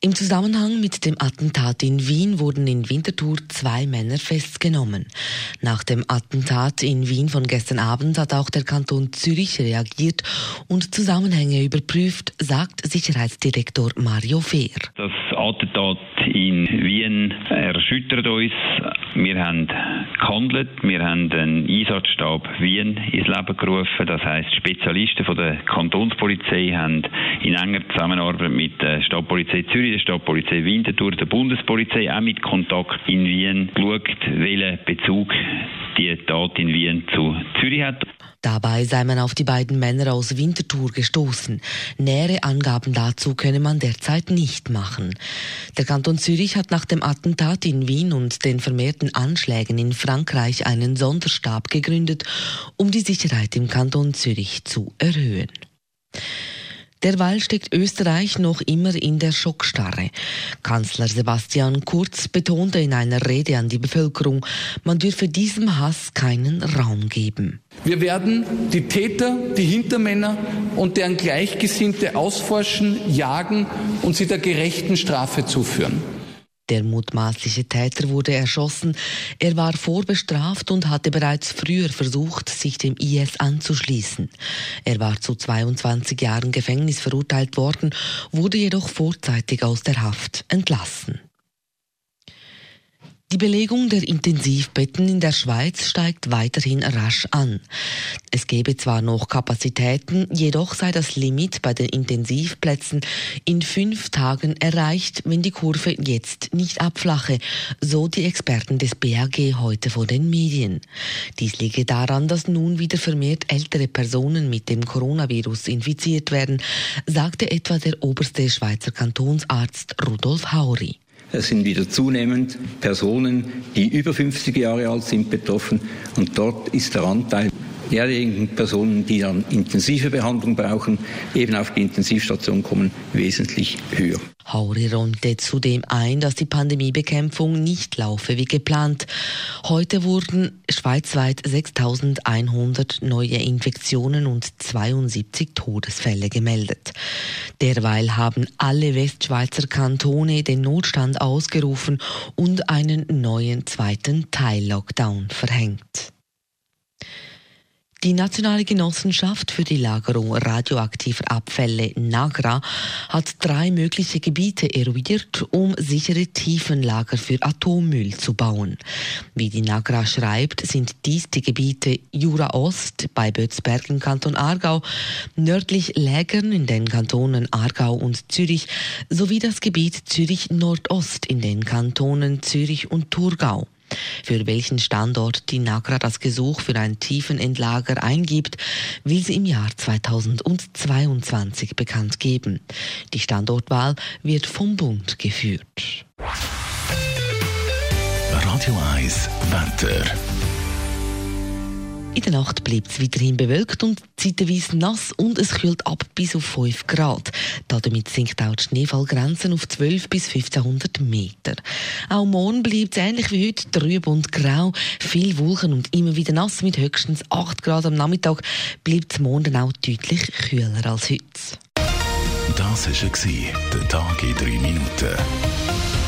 Im Zusammenhang mit dem Attentat in Wien wurden in Winterthur zwei Männer festgenommen. Nach dem Attentat in Wien von gestern Abend hat auch der Kanton Zürich reagiert und Zusammenhänge überprüft, sagt Sicherheitsdirektor Mario Fehr. Das Attentat in Wien erschüttert uns. Wir haben gehandelt, wir haben einen Einsatzstab Wien ins Leben gerufen. Das heißt, Spezialisten von der Kantonspolizei haben in enger Zusammenarbeit mit der Stadtpolizei Zürich der Stadtpolizei Winterthur, der Bundespolizei auch mit Kontakt in Wien geschaut, welchen Bezug die Tat in Wien zu Zürich hat. Dabei sei man auf die beiden Männer aus Winterthur gestoßen. Nähere Angaben dazu könne man derzeit nicht machen. Der Kanton Zürich hat nach dem Attentat in Wien und den vermehrten Anschlägen in Frankreich einen Sonderstab gegründet, um die Sicherheit im Kanton Zürich zu erhöhen. Derweil steckt Österreich noch immer in der Schockstarre. Kanzler Sebastian Kurz betonte in einer Rede an die Bevölkerung, man dürfe diesem Hass keinen Raum geben. Wir werden die Täter, die Hintermänner und deren Gleichgesinnte ausforschen, jagen und sie der gerechten Strafe zuführen. Der mutmaßliche Täter wurde erschossen. Er war vorbestraft und hatte bereits früher versucht, sich dem IS anzuschließen. Er war zu 22 Jahren Gefängnis verurteilt worden, wurde jedoch vorzeitig aus der Haft entlassen. Die Belegung der Intensivbetten in der Schweiz steigt weiterhin rasch an. Es gebe zwar noch Kapazitäten, jedoch sei das Limit bei den Intensivplätzen in fünf Tagen erreicht, wenn die Kurve jetzt nicht abflache, so die Experten des BAG heute vor den Medien. Dies liege daran, dass nun wieder vermehrt ältere Personen mit dem Coronavirus infiziert werden, sagte etwa der oberste Schweizer Kantonsarzt Rudolf Hauri. Es sind wieder zunehmend Personen, die über 50 Jahre alt sind, betroffen. Und dort ist der Anteil derjenigen Personen, die dann intensive Behandlung brauchen, eben auf die Intensivstation kommen, wesentlich höher. Hauri räumte zudem ein, dass die Pandemiebekämpfung nicht laufe wie geplant. Heute wurden schweizweit 6100 neue Infektionen und 72 Todesfälle gemeldet. Derweil haben alle Westschweizer Kantone den Notstand ausgerufen und einen neuen zweiten Teil-Lockdown verhängt. Die Nationale Genossenschaft für die Lagerung radioaktiver Abfälle NAGRA hat drei mögliche Gebiete eruiert, um sichere Tiefenlager für Atommüll zu bauen. Wie die NAGRA schreibt, sind dies die Gebiete Jura Ost bei Bötzberg im Kanton Aargau, nördlich Lägern in den Kantonen Aargau und Zürich sowie das Gebiet Zürich Nordost in den Kantonen Zürich und Thurgau. Für welchen Standort die NAGRA das Gesuch für ein Tiefenendlager eingibt, will sie im Jahr 2022 bekannt geben. Die Standortwahl wird vom Bund geführt. Radio 1 Wetter. In der Nacht bleibt es weiterhin bewölkt und zeitweise nass und es kühlt ab bis auf 5 Grad. Damit sinkt auch die Schneefallgrenze auf 12 bis 1500 Meter. Auch morgen bleibt es ähnlich wie heute trüb und grau, viel Wolken und immer wieder nass mit höchstens 8 Grad am Nachmittag bleibt es morgen auch deutlich kühler als heute. Das war der Tag in 3 Minuten.